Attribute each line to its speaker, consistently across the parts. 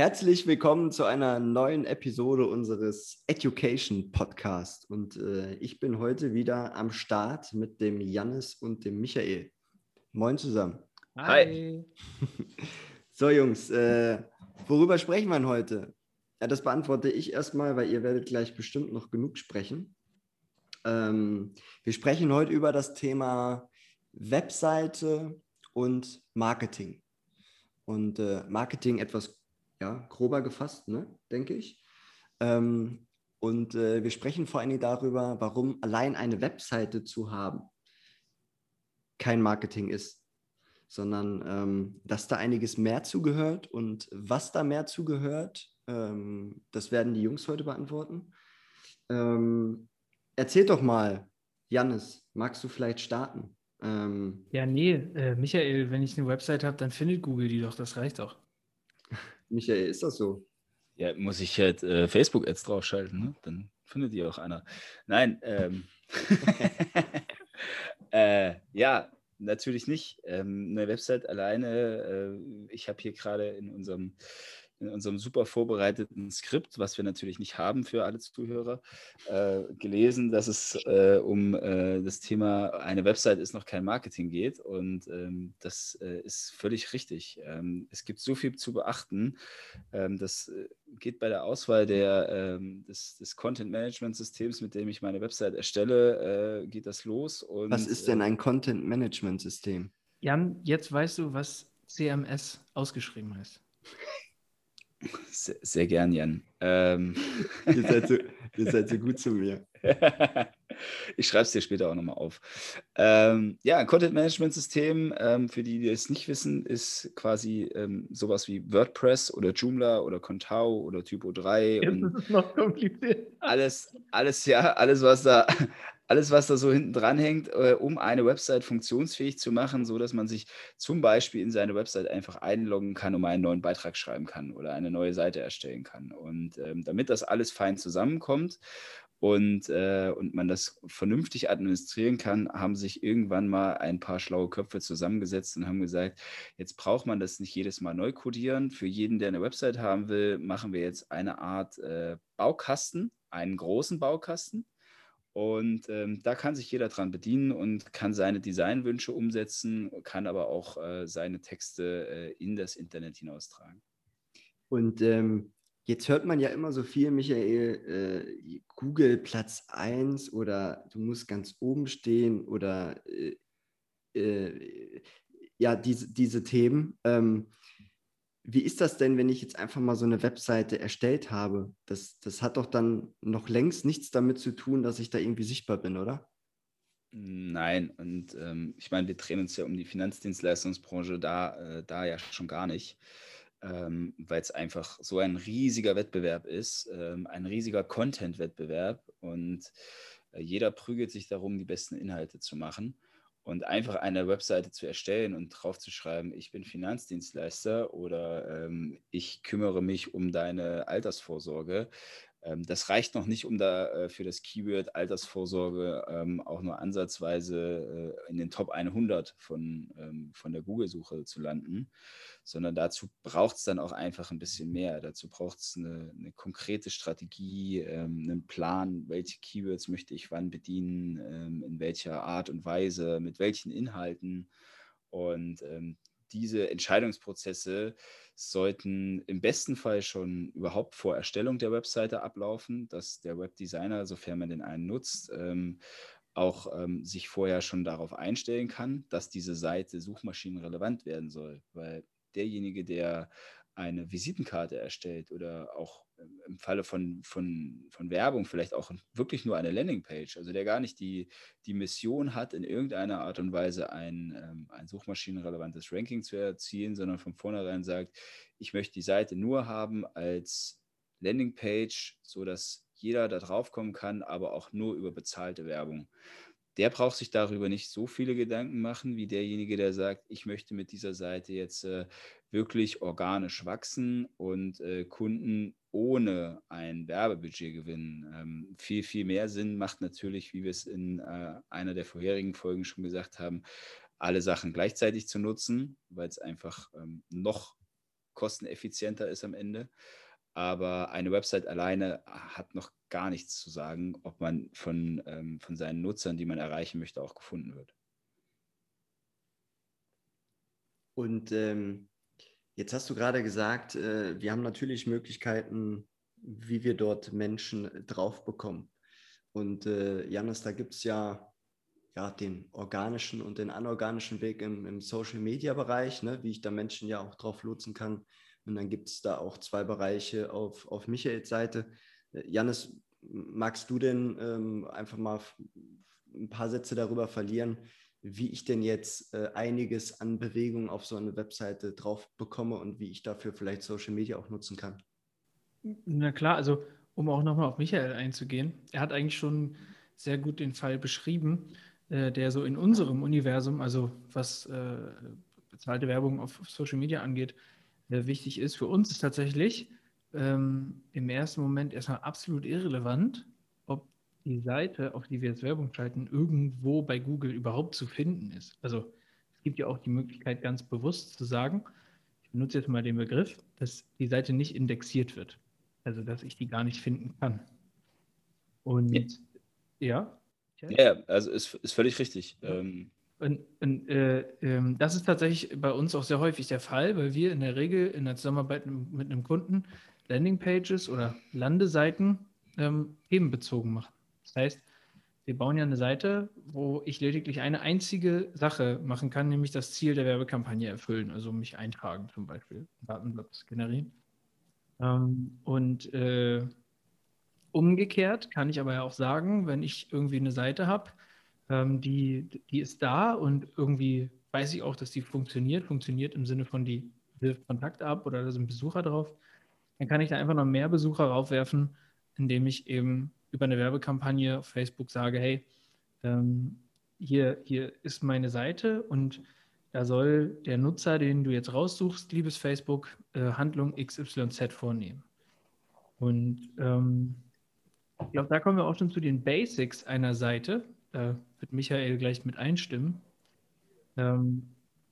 Speaker 1: Herzlich willkommen zu einer neuen Episode unseres Education Podcast. Und äh, ich bin heute wieder am Start mit dem Jannis und dem Michael. Moin zusammen.
Speaker 2: Hi.
Speaker 1: so, Jungs, äh, worüber sprechen wir heute? Ja, das beantworte ich erstmal, weil ihr werdet gleich bestimmt noch genug sprechen. Ähm, wir sprechen heute über das Thema Webseite und Marketing. Und äh, Marketing etwas ja, grober gefasst, ne, denke ich. Ähm, und äh, wir sprechen vor allem darüber, warum allein eine Webseite zu haben kein Marketing ist, sondern ähm, dass da einiges mehr zugehört und was da mehr zugehört, ähm, das werden die Jungs heute beantworten. Ähm, erzähl doch mal, Jannis, magst du vielleicht starten?
Speaker 2: Ähm, ja, nee, äh, Michael, wenn ich eine Website habe, dann findet Google die doch, das reicht doch.
Speaker 1: Michael, ist das so?
Speaker 3: Ja, muss ich halt äh, Facebook-Ads draufschalten, ne? dann findet die auch einer. Nein, ähm, äh, ja, natürlich nicht. Ähm, eine Website alleine, äh, ich habe hier gerade in unserem in unserem super vorbereiteten Skript, was wir natürlich nicht haben für alle Zuhörer, äh, gelesen, dass es äh, um äh, das Thema eine Website ist noch kein Marketing geht. Und ähm, das äh, ist völlig richtig. Ähm, es gibt so viel zu beachten. Ähm, das äh, geht bei der Auswahl der, ähm, des, des Content-Management-Systems, mit dem ich meine Website erstelle, äh, geht das los.
Speaker 1: Und, was ist denn ein Content-Management-System?
Speaker 2: Jan, jetzt weißt du, was CMS ausgeschrieben heißt.
Speaker 3: Sehr, sehr gern, Jan. Ähm.
Speaker 1: ihr, seid so, ihr seid so gut zu mir.
Speaker 3: ich schreibe es dir später auch nochmal auf. Ähm, ja, ein Content-Management-System, ähm, für die, die es nicht wissen, ist quasi ähm, sowas wie WordPress oder Joomla oder Contao oder Typo 3. Jetzt und ist es noch kompliziert. Alles, alles, ja, alles, was da, alles, was da so hinten dran hängt, äh, um eine Website funktionsfähig zu machen, so dass man sich zum Beispiel in seine Website einfach einloggen kann, um einen neuen Beitrag schreiben kann oder eine neue Seite erstellen kann. Und ähm, damit das alles fein zusammenkommt und, äh, und man das vernünftig administrieren kann, haben sich irgendwann mal ein paar schlaue Köpfe zusammengesetzt und haben gesagt, jetzt braucht man das nicht jedes Mal neu codieren. Für jeden, der eine Website haben will, machen wir jetzt eine Art äh, Baukasten, einen großen Baukasten und ähm, da kann sich jeder dran bedienen und kann seine Designwünsche umsetzen, kann aber auch äh, seine Texte äh, in das Internet hinaustragen.
Speaker 1: Und ähm, jetzt hört man ja immer so viel, Michael, äh, Google Platz 1 oder du musst ganz oben stehen oder äh, äh, ja, diese, diese Themen. Ähm, wie ist das denn, wenn ich jetzt einfach mal so eine Webseite erstellt habe? Das, das hat doch dann noch längst nichts damit zu tun, dass ich da irgendwie sichtbar bin, oder?
Speaker 3: Nein, und ähm, ich meine, wir drehen uns ja um die Finanzdienstleistungsbranche da, äh, da ja schon gar nicht, ähm, weil es einfach so ein riesiger Wettbewerb ist, ähm, ein riesiger Content-Wettbewerb und äh, jeder prügelt sich darum, die besten Inhalte zu machen. Und einfach eine Webseite zu erstellen und drauf zu schreiben, ich bin Finanzdienstleister oder ähm, ich kümmere mich um deine Altersvorsorge, das reicht noch nicht, um da äh, für das Keyword Altersvorsorge ähm, auch nur ansatzweise äh, in den Top 100 von, ähm, von der Google-Suche zu landen, sondern dazu braucht es dann auch einfach ein bisschen mehr. Dazu braucht es eine, eine, konkrete Strategie, einen Plan, welche Keywords möchte ich wann bedienen, in welcher Art und Weise, mit welchen Inhalten. Und diese Entscheidungsprozesse sollten im besten Fall schon überhaupt vor Erstellung der Webseite ablaufen, dass der Webdesigner, sofern man den einen nutzt, ähm, auch ähm, sich vorher schon darauf einstellen kann, dass diese Seite suchmaschinenrelevant werden soll. Weil derjenige, der eine Visitenkarte erstellt oder auch im Falle von, von, von Werbung vielleicht auch wirklich nur eine Landingpage, also der gar nicht die, die Mission hat, in irgendeiner Art und Weise ein, ähm, ein suchmaschinenrelevantes Ranking zu erzielen, sondern von vornherein sagt, ich möchte die Seite nur haben als Landingpage, sodass jeder da drauf kommen kann, aber auch nur über bezahlte Werbung. der braucht sich darüber nicht so viele Gedanken machen, wie derjenige, der sagt, ich möchte mit dieser Seite jetzt äh, wirklich organisch wachsen und äh, Kunden ohne ein Werbebudget gewinnen. Ähm, viel, viel mehr Sinn macht natürlich, wie wir es in äh, einer der vorherigen Folgen schon gesagt haben, alle Sachen gleichzeitig zu nutzen, weil es einfach ähm, noch kosteneffizienter ist am Ende. Aber eine Website alleine hat noch gar nichts zu sagen, ob man von, ähm, von seinen Nutzern, die man erreichen möchte, auch gefunden wird.
Speaker 1: Und ähm, jetzt hast du gerade gesagt, äh, wir haben natürlich Möglichkeiten, wie wir dort Menschen drauf bekommen. Und äh, Janis, da gibt es ja, ja den organischen und den anorganischen Weg im, im Social-Media-Bereich, ne, wie ich da Menschen ja auch drauf lotsen kann und dann gibt es da auch zwei Bereiche auf, auf Michaels Seite. Äh, Janis, magst du denn ähm, einfach mal ein paar Sätze darüber verlieren, wie ich denn jetzt äh, einiges an Bewegung auf so eine Webseite drauf bekomme und wie ich dafür vielleicht Social Media auch nutzen kann?
Speaker 2: Na klar, also um auch nochmal auf Michael einzugehen, er hat eigentlich schon sehr gut den Fall beschrieben, äh, der so in unserem Universum, also was äh, bezahlte Werbung auf Social Media angeht, äh, wichtig ist. Für uns ist tatsächlich ähm, im ersten Moment erstmal absolut irrelevant, die Seite, auf die wir jetzt Werbung schalten, irgendwo bei Google überhaupt zu finden ist. Also es gibt ja auch die Möglichkeit, ganz bewusst zu sagen, ich benutze jetzt mal den Begriff, dass die Seite nicht indexiert wird. Also dass ich die gar nicht finden kann. Und ja.
Speaker 3: Ja, ja also ist, ist völlig richtig. Ähm,
Speaker 2: und, und äh, äh, das ist tatsächlich bei uns auch sehr häufig der Fall, weil wir in der Regel in der Zusammenarbeit mit einem Kunden Landingpages oder Landeseiten ähm, themenbezogen machen. Das heißt, wir bauen ja eine Seite, wo ich lediglich eine einzige Sache machen kann, nämlich das Ziel der Werbekampagne erfüllen, also mich eintragen zum Beispiel, Datenblocks generieren. Ähm, und äh, umgekehrt kann ich aber ja auch sagen, wenn ich irgendwie eine Seite habe, ähm, die, die ist da und irgendwie weiß ich auch, dass die funktioniert. Funktioniert im Sinne von, die wirft Kontakt ab oder da sind Besucher drauf. Dann kann ich da einfach noch mehr Besucher raufwerfen, indem ich eben über eine Werbekampagne auf Facebook sage, hey, ähm, hier, hier ist meine Seite und da soll der Nutzer, den du jetzt raussuchst, liebes Facebook, äh, Handlung XYZ vornehmen. Und ähm, ich glaube, da kommen wir auch schon zu den Basics einer Seite. Da wird Michael gleich mit einstimmen. Ähm,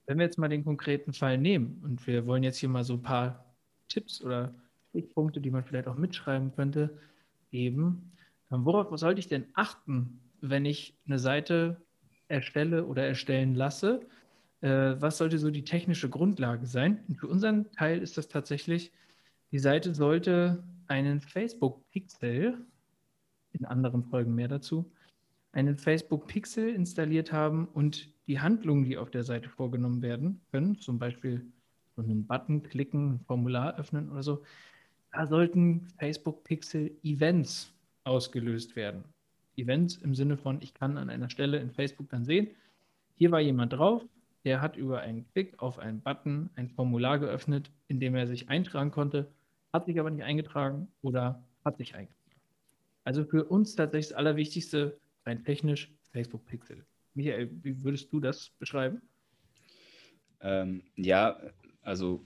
Speaker 2: wenn wir jetzt mal den konkreten Fall nehmen und wir wollen jetzt hier mal so ein paar Tipps oder Stichpunkte, die man vielleicht auch mitschreiben könnte, geben. Worauf sollte ich denn achten, wenn ich eine Seite erstelle oder erstellen lasse? Äh, was sollte so die technische Grundlage sein? Und für unseren Teil ist das tatsächlich, die Seite sollte einen Facebook-Pixel, in anderen Folgen mehr dazu, einen Facebook Pixel installiert haben und die Handlungen, die auf der Seite vorgenommen werden können, zum Beispiel so einen Button klicken, ein Formular öffnen oder so, da sollten Facebook Pixel Events ausgelöst werden. Events im Sinne von, ich kann an einer Stelle in Facebook dann sehen, hier war jemand drauf, der hat über einen Klick auf einen Button ein Formular geöffnet, in dem er sich eintragen konnte, hat sich aber nicht eingetragen oder hat sich eingetragen. Also für uns tatsächlich das Allerwichtigste, rein technisch Facebook Pixel. Michael, wie würdest du das beschreiben?
Speaker 3: Ähm, ja, also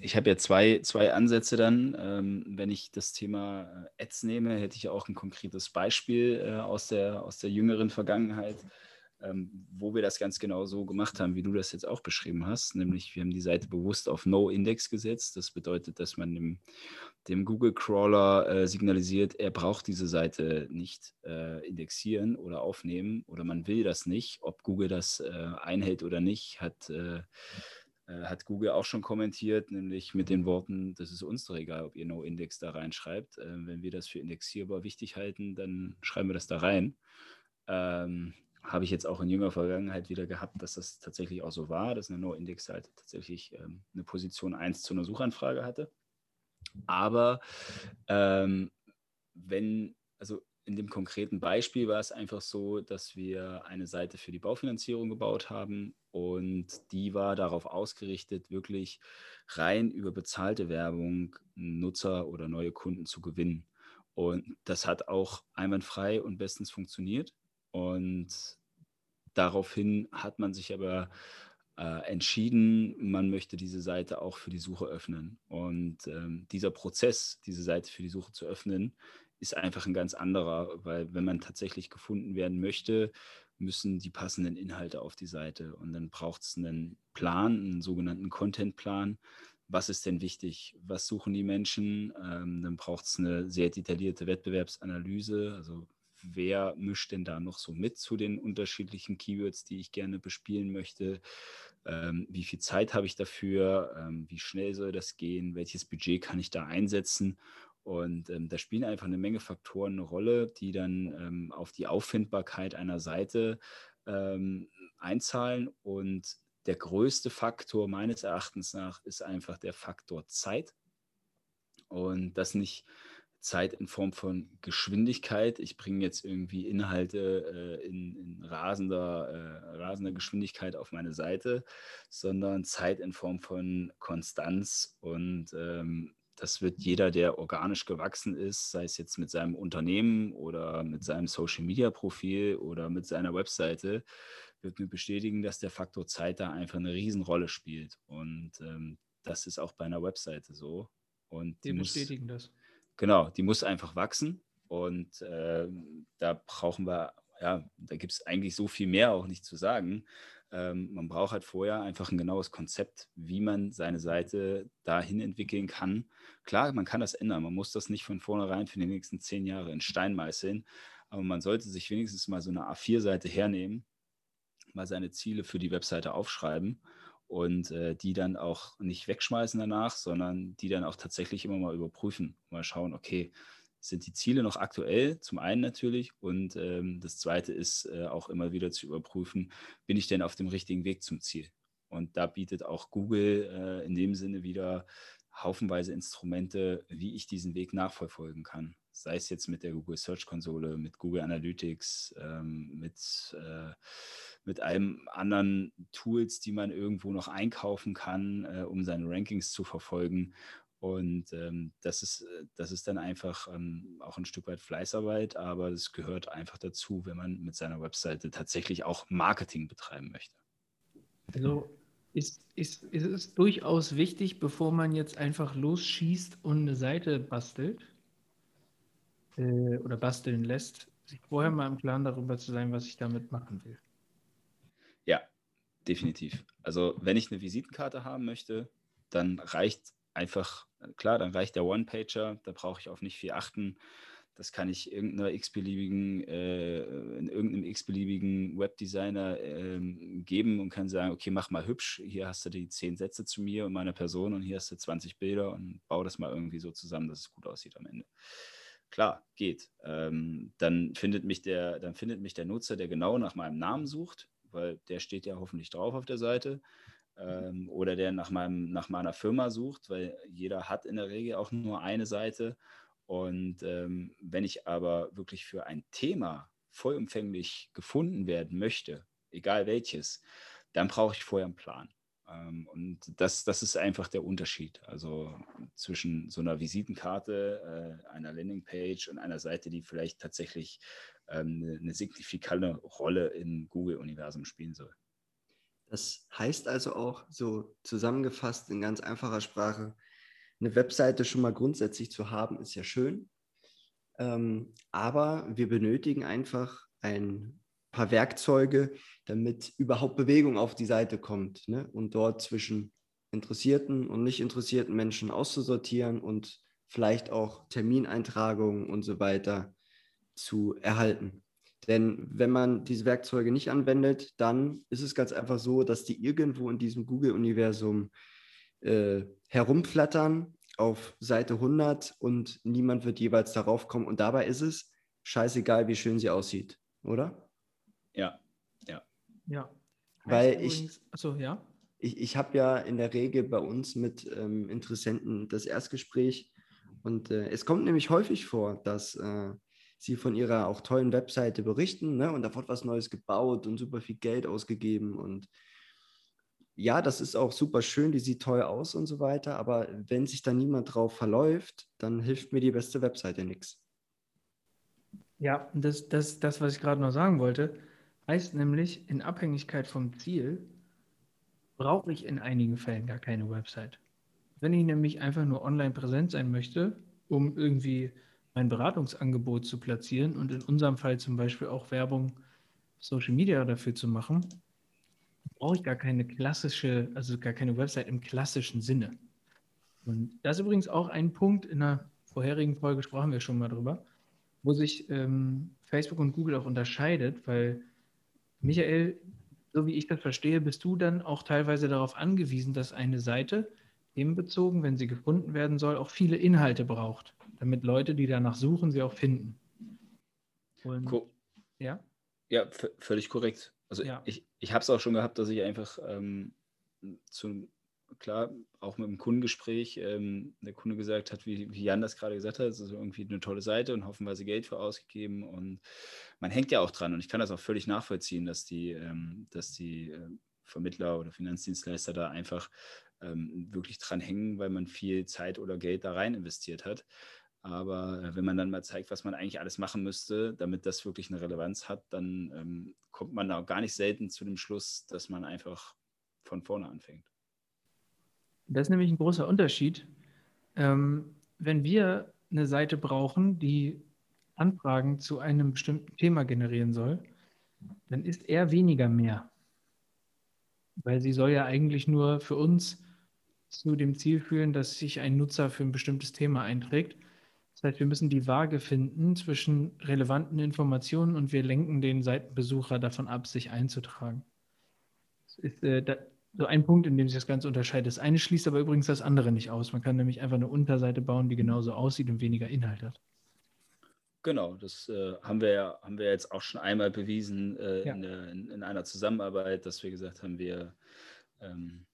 Speaker 3: ich habe ja zwei, zwei Ansätze dann. Ähm, wenn ich das Thema Ads nehme, hätte ich auch ein konkretes Beispiel äh, aus, der, aus der jüngeren Vergangenheit ähm, wo wir das ganz genau so gemacht haben, wie du das jetzt auch beschrieben hast. Nämlich, wir haben die Seite bewusst auf No-Index gesetzt. Das bedeutet, dass man dem, dem Google-Crawler äh, signalisiert, er braucht diese Seite nicht äh, indexieren oder aufnehmen oder man will das nicht. Ob Google das äh, einhält oder nicht, hat äh, hat Google auch schon kommentiert, nämlich mit den Worten, das ist uns doch egal, ob ihr No-Index da reinschreibt. Äh, wenn wir das für indexierbar wichtig halten, dann schreiben wir das da rein. Ähm, habe ich jetzt auch in jüngerer Vergangenheit wieder gehabt, dass das tatsächlich auch so war, dass eine No-Index-Seite tatsächlich ähm, eine Position 1 zu einer Suchanfrage hatte. Aber ähm, wenn, also in dem konkreten Beispiel war es einfach so, dass wir eine Seite für die Baufinanzierung gebaut haben und die war darauf ausgerichtet, wirklich rein über bezahlte Werbung Nutzer oder neue Kunden zu gewinnen. Und das hat auch einwandfrei und bestens funktioniert. Und daraufhin hat man sich aber äh, entschieden, man möchte diese Seite auch für die Suche öffnen. Und ähm, dieser Prozess, diese Seite für die Suche zu öffnen, ist einfach ein ganz anderer, weil wenn man tatsächlich gefunden werden möchte, müssen die passenden Inhalte auf die Seite. Und dann braucht es einen Plan, einen sogenannten Contentplan. Was ist denn wichtig? Was suchen die Menschen? Ähm, dann braucht es eine sehr detaillierte Wettbewerbsanalyse. Also wer mischt denn da noch so mit zu den unterschiedlichen Keywords, die ich gerne bespielen möchte? Ähm, wie viel Zeit habe ich dafür? Ähm, wie schnell soll das gehen? Welches Budget kann ich da einsetzen? Und ähm, da spielen einfach eine Menge Faktoren eine Rolle, die dann ähm, auf die Auffindbarkeit einer Seite ähm, einzahlen. Und der größte Faktor meines Erachtens nach ist einfach der Faktor Zeit. Und das nicht Zeit in Form von Geschwindigkeit. Ich bringe jetzt irgendwie Inhalte äh, in, in rasender, äh, rasender Geschwindigkeit auf meine Seite, sondern Zeit in Form von Konstanz. Und ähm, das wird jeder, der organisch gewachsen ist, sei es jetzt mit seinem Unternehmen oder mit seinem Social-Media-Profil oder mit seiner Webseite, wird mir bestätigen, dass der Faktor Zeit da einfach eine Riesenrolle spielt. Und ähm, das ist auch bei einer Webseite so. Und
Speaker 2: die bestätigen das.
Speaker 3: Genau, die muss einfach wachsen und äh, da brauchen wir, ja, da gibt es eigentlich so viel mehr auch nicht zu sagen. Ähm, man braucht halt vorher einfach ein genaues Konzept, wie man seine Seite dahin entwickeln kann. Klar, man kann das ändern. Man muss das nicht von vornherein für die nächsten zehn Jahre in Stein meißeln, aber man sollte sich wenigstens mal so eine A4-Seite hernehmen, mal seine Ziele für die Webseite aufschreiben und äh, die dann auch nicht wegschmeißen danach, sondern die dann auch tatsächlich immer mal überprüfen, mal schauen, okay, sind die Ziele noch aktuell? Zum einen natürlich und ähm, das zweite ist äh, auch immer wieder zu überprüfen, bin ich denn auf dem richtigen Weg zum Ziel? Und da bietet auch Google äh, in dem Sinne wieder haufenweise Instrumente, wie ich diesen Weg nachverfolgen kann. Sei es jetzt mit der Google Search Konsole, mit Google Analytics, ähm, mit äh, mit einem anderen Tools, die man irgendwo noch einkaufen kann, äh, um seine Rankings zu verfolgen. Und ähm, das, ist, äh, das ist dann einfach ähm, auch ein Stück weit Fleißarbeit, aber es gehört einfach dazu, wenn man mit seiner Webseite tatsächlich auch Marketing betreiben möchte.
Speaker 2: Also ist, ist, ist es durchaus wichtig, bevor man jetzt einfach losschießt und eine Seite bastelt äh, oder basteln lässt, sich vorher mal im Klaren darüber zu sein, was ich damit machen will.
Speaker 3: Ja, definitiv. Also wenn ich eine Visitenkarte haben möchte, dann reicht einfach, klar, dann reicht der One-Pager, da brauche ich auf nicht viel achten. Das kann ich irgendeiner x-beliebigen, äh, in irgendeinem x-beliebigen Webdesigner ähm, geben und kann sagen, okay, mach mal hübsch, hier hast du die zehn Sätze zu mir und meiner Person und hier hast du 20 Bilder und bau das mal irgendwie so zusammen, dass es gut aussieht am Ende. Klar, geht. Ähm, dann, findet mich der, dann findet mich der Nutzer, der genau nach meinem Namen sucht, weil der steht ja hoffentlich drauf auf der Seite. Ähm, oder der nach, meinem, nach meiner Firma sucht, weil jeder hat in der Regel auch nur eine Seite. Und ähm, wenn ich aber wirklich für ein Thema vollumfänglich gefunden werden möchte, egal welches, dann brauche ich vorher einen Plan. Ähm, und das, das ist einfach der Unterschied. Also zwischen so einer Visitenkarte, äh, einer Landingpage und einer Seite, die vielleicht tatsächlich ähm, eine, eine signifikante Rolle im Google-Universum spielen soll.
Speaker 1: Das heißt also auch so zusammengefasst in ganz einfacher Sprache, eine Webseite schon mal grundsätzlich zu haben, ist ja schön. Ähm, aber wir benötigen einfach ein paar Werkzeuge, damit überhaupt Bewegung auf die Seite kommt ne? und dort zwischen interessierten und nicht interessierten Menschen auszusortieren und vielleicht auch Termineintragungen und so weiter zu erhalten. Denn wenn man diese Werkzeuge nicht anwendet, dann ist es ganz einfach so, dass die irgendwo in diesem Google-Universum äh, herumflattern auf Seite 100 und niemand wird jeweils darauf kommen. Und dabei ist es scheißegal, wie schön sie aussieht, oder?
Speaker 3: Ja, ja.
Speaker 2: Ja.
Speaker 1: Weil ich,
Speaker 2: achso, ja.
Speaker 1: Ich, ich habe ja in der Regel bei uns mit ähm, Interessenten das Erstgespräch und äh, es kommt nämlich häufig vor, dass äh, sie von ihrer auch tollen Webseite berichten ne? und da wird was Neues gebaut und super viel Geld ausgegeben und ja, das ist auch super schön, die sieht toll aus und so weiter, aber wenn sich da niemand drauf verläuft, dann hilft mir die beste Webseite nichts.
Speaker 2: Ja, das, das, das, was ich gerade noch sagen wollte. Heißt nämlich, in Abhängigkeit vom Ziel brauche ich in einigen Fällen gar keine Website. Wenn ich nämlich einfach nur online präsent sein möchte, um irgendwie mein Beratungsangebot zu platzieren und in unserem Fall zum Beispiel auch Werbung, Social Media dafür zu machen, brauche ich gar keine klassische, also gar keine Website im klassischen Sinne. Und das ist übrigens auch ein Punkt, in der vorherigen Folge sprachen wir schon mal drüber, wo sich ähm, Facebook und Google auch unterscheidet, weil Michael, so wie ich das verstehe, bist du dann auch teilweise darauf angewiesen, dass eine Seite themenbezogen, wenn sie gefunden werden soll, auch viele Inhalte braucht, damit Leute, die danach suchen, sie auch finden.
Speaker 3: Und, cool. Ja? Ja, völlig korrekt. Also ja. ich, ich habe es auch schon gehabt, dass ich einfach ähm, zu, klar, auch mit dem Kundengespräch, ähm, der Kunde gesagt hat, wie, wie Jan das gerade gesagt hat, es ist irgendwie eine tolle Seite und hoffenweise Geld für ausgegeben und man hängt ja auch dran und ich kann das auch völlig nachvollziehen, dass die, ähm, dass die äh, Vermittler oder Finanzdienstleister da einfach ähm, wirklich dran hängen, weil man viel Zeit oder Geld da rein investiert hat. Aber äh, wenn man dann mal zeigt, was man eigentlich alles machen müsste, damit das wirklich eine Relevanz hat, dann ähm, kommt man da gar nicht selten zu dem Schluss, dass man einfach von vorne anfängt.
Speaker 2: Das ist nämlich ein großer Unterschied. Ähm, wenn wir eine Seite brauchen, die Anfragen zu einem bestimmten Thema generieren soll, dann ist eher weniger mehr. Weil sie soll ja eigentlich nur für uns zu dem Ziel führen, dass sich ein Nutzer für ein bestimmtes Thema einträgt. Das heißt, wir müssen die Waage finden zwischen relevanten Informationen und wir lenken den Seitenbesucher davon ab, sich einzutragen. Das ist, äh, da, so ein Punkt, in dem sich das Ganze unterscheidet. Das eine schließt aber übrigens das andere nicht aus. Man kann nämlich einfach eine Unterseite bauen, die genauso aussieht und weniger Inhalt hat.
Speaker 3: Genau, das äh, haben, wir haben wir jetzt auch schon einmal bewiesen äh, ja. in, in, in, einer Zusammenarbeit, dass wir gesagt haben, wir, ähm,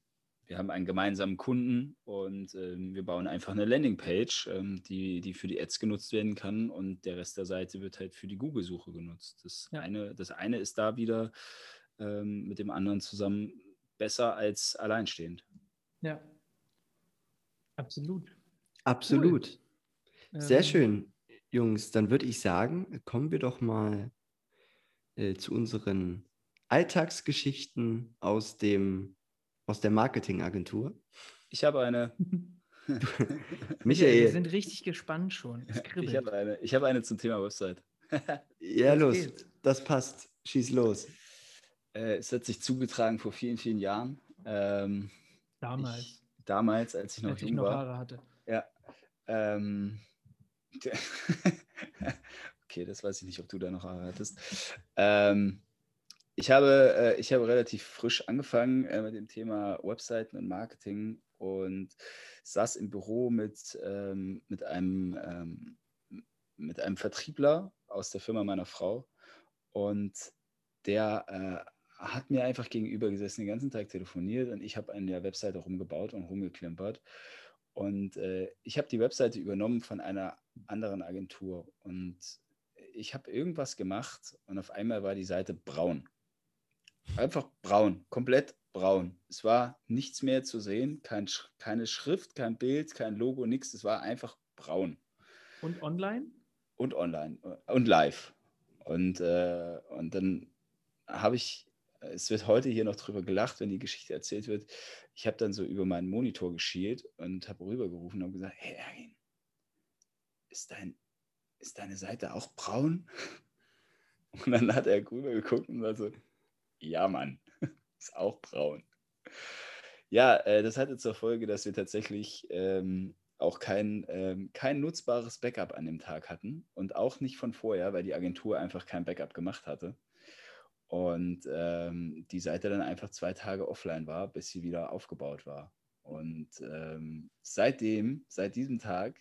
Speaker 3: wir haben einen gemeinsamen Kunden und ähm, wir bauen einfach eine Landingpage, ähm, die, die für die Ads genutzt werden kann und der Rest der Seite wird halt für die Google-Suche genutzt. Das, ja. eine, das eine ist da wieder ähm, mit dem anderen zusammen besser als alleinstehend.
Speaker 2: Ja, absolut.
Speaker 1: Absolut. Cool. Sehr ähm, schön, Jungs. Dann würde ich sagen, kommen wir doch mal äh, zu unseren Alltagsgeschichten aus, dem, aus der Marketingagentur.
Speaker 3: Ich habe eine.
Speaker 2: Michael. Wir sind richtig gespannt schon.
Speaker 3: Ich habe eine, ich hab eine zum Thema Website.
Speaker 1: ja, das los. Geht. Das passt. Schieß los.
Speaker 3: Äh, es hat sich zugetragen vor vielen, vielen Jahren. Ähm,
Speaker 2: damals. Ich,
Speaker 3: damals, als ich noch als jung ich noch war.
Speaker 2: Haare hatte.
Speaker 3: Ja. Ähm, okay, das weiß ich nicht, ob du da noch Haare hattest. Ähm, ich, habe, äh, ich habe relativ frisch angefangen äh, mit dem Thema Webseiten und Marketing und saß im Büro mit, ähm, mit, einem, ähm, mit einem Vertriebler aus der Firma meiner Frau und der äh, hat mir einfach gegenüber gesessen, den ganzen Tag telefoniert und ich habe an der Webseite rumgebaut und rumgeklimpert. Und äh, ich habe die Webseite übernommen von einer anderen Agentur und ich habe irgendwas gemacht und auf einmal war die Seite braun. Einfach braun, komplett braun. Es war nichts mehr zu sehen, kein, keine Schrift, kein Bild, kein Logo, nichts. Es war einfach braun.
Speaker 2: Und online?
Speaker 3: Und online und live. Und, äh, und dann habe ich es wird heute hier noch drüber gelacht, wenn die Geschichte erzählt wird. Ich habe dann so über meinen Monitor geschielt und habe rübergerufen und gesagt, hey Ergin, ist, dein, ist deine Seite auch braun? Und dann hat er rüber geguckt und war so, ja Mann, ist auch braun. Ja, äh, das hatte zur Folge, dass wir tatsächlich ähm, auch kein, ähm, kein nutzbares Backup an dem Tag hatten und auch nicht von vorher, weil die Agentur einfach kein Backup gemacht hatte und ähm, die Seite dann einfach zwei Tage offline war, bis sie wieder aufgebaut war. Und ähm, seitdem, seit diesem Tag,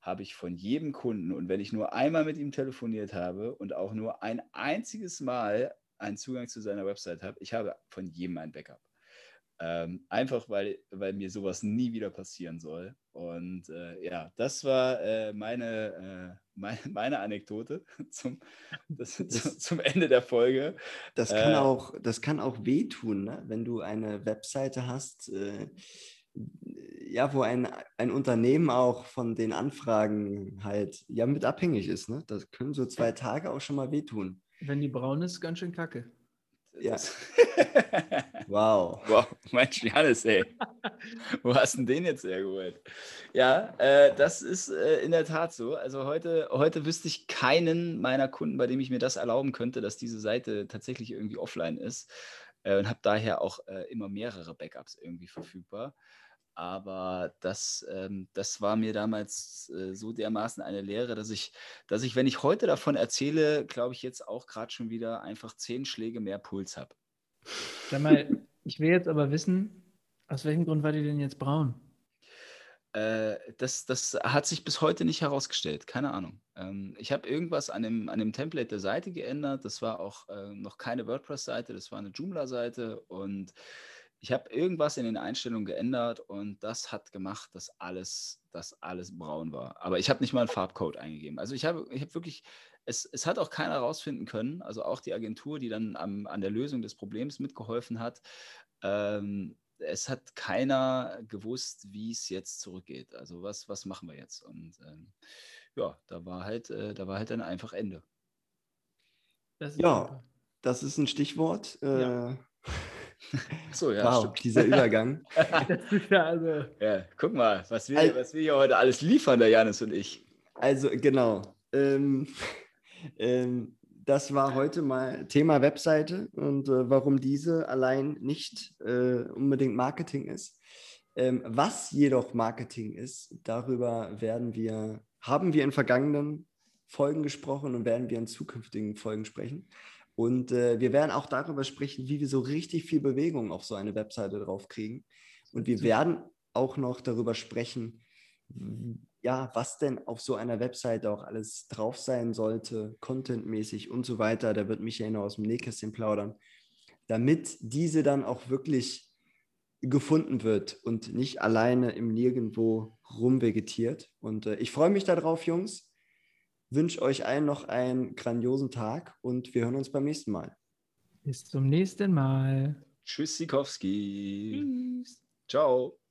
Speaker 3: habe ich von jedem Kunden und wenn ich nur einmal mit ihm telefoniert habe und auch nur ein einziges Mal einen Zugang zu seiner Website habe, ich habe von jedem ein Backup. Ähm, einfach weil, weil mir sowas nie wieder passieren soll. Und äh, ja, das war äh, meine, äh, meine, meine, Anekdote zum, das, das, zum Ende der Folge.
Speaker 1: Das kann, äh, auch, das kann auch wehtun, ne? wenn du eine Webseite hast, äh, ja, wo ein, ein Unternehmen auch von den Anfragen halt ja mit abhängig ist. Ne? Das können so zwei Tage auch schon mal wehtun.
Speaker 2: Wenn die braun ist, ganz schön kacke.
Speaker 1: Ja. wow.
Speaker 3: Wow, Mensch, Janis, ey. Wo hast du denn den jetzt hergeholt? Ja, äh, das ist äh, in der Tat so. Also heute, heute wüsste ich keinen meiner Kunden, bei dem ich mir das erlauben könnte, dass diese Seite tatsächlich irgendwie offline ist. Äh, und habe daher auch äh, immer mehrere Backups irgendwie verfügbar. Aber das, ähm, das war mir damals äh, so dermaßen eine Lehre, dass ich, dass ich, wenn ich heute davon erzähle, glaube ich jetzt auch gerade schon wieder einfach zehn Schläge mehr Puls habe.
Speaker 2: Sag mal, ich will jetzt aber wissen, aus welchem Grund war die denn jetzt braun?
Speaker 3: Äh, das, das hat sich bis heute nicht herausgestellt, keine Ahnung. Ähm, ich habe irgendwas an dem, an dem Template der Seite geändert. Das war auch äh, noch keine WordPress-Seite, das war eine Joomla-Seite und ich habe irgendwas in den Einstellungen geändert und das hat gemacht, dass alles, dass alles braun war. Aber ich habe nicht mal einen Farbcode eingegeben. Also ich habe, ich habe wirklich, es, es hat auch keiner herausfinden können, also auch die Agentur, die dann am, an der Lösung des Problems mitgeholfen hat. Ähm, es hat keiner gewusst, wie es jetzt zurückgeht. Also was, was machen wir jetzt? Und ähm, ja, da war halt, äh, da war halt dann einfach Ende.
Speaker 1: Das ja, super. das ist ein Stichwort. Ja.
Speaker 3: So, ja.
Speaker 1: Wow, stimmt. dieser Übergang.
Speaker 3: ja, also ja, guck mal, was wir, also, was wir hier heute alles liefern, der Janis und ich.
Speaker 1: Also, genau. Ähm, ähm, das war heute mal Thema Webseite und äh, warum diese allein nicht äh, unbedingt Marketing ist. Ähm, was jedoch Marketing ist, darüber werden wir, haben wir in vergangenen Folgen gesprochen und werden wir in zukünftigen Folgen sprechen. Und äh, wir werden auch darüber sprechen, wie wir so richtig viel Bewegung auf so eine Webseite drauf kriegen. Und wir werden auch noch darüber sprechen, ja, was denn auf so einer Webseite auch alles drauf sein sollte, contentmäßig und so weiter. Da wird Michael noch aus dem Nähkästchen plaudern, damit diese dann auch wirklich gefunden wird und nicht alleine im Nirgendwo rumvegetiert. Und äh, ich freue mich darauf, Jungs wünsche euch allen noch einen grandiosen Tag und wir hören uns beim nächsten Mal.
Speaker 2: Bis zum nächsten Mal.
Speaker 3: Tschüss, Sikowski. Tschüss. Ciao.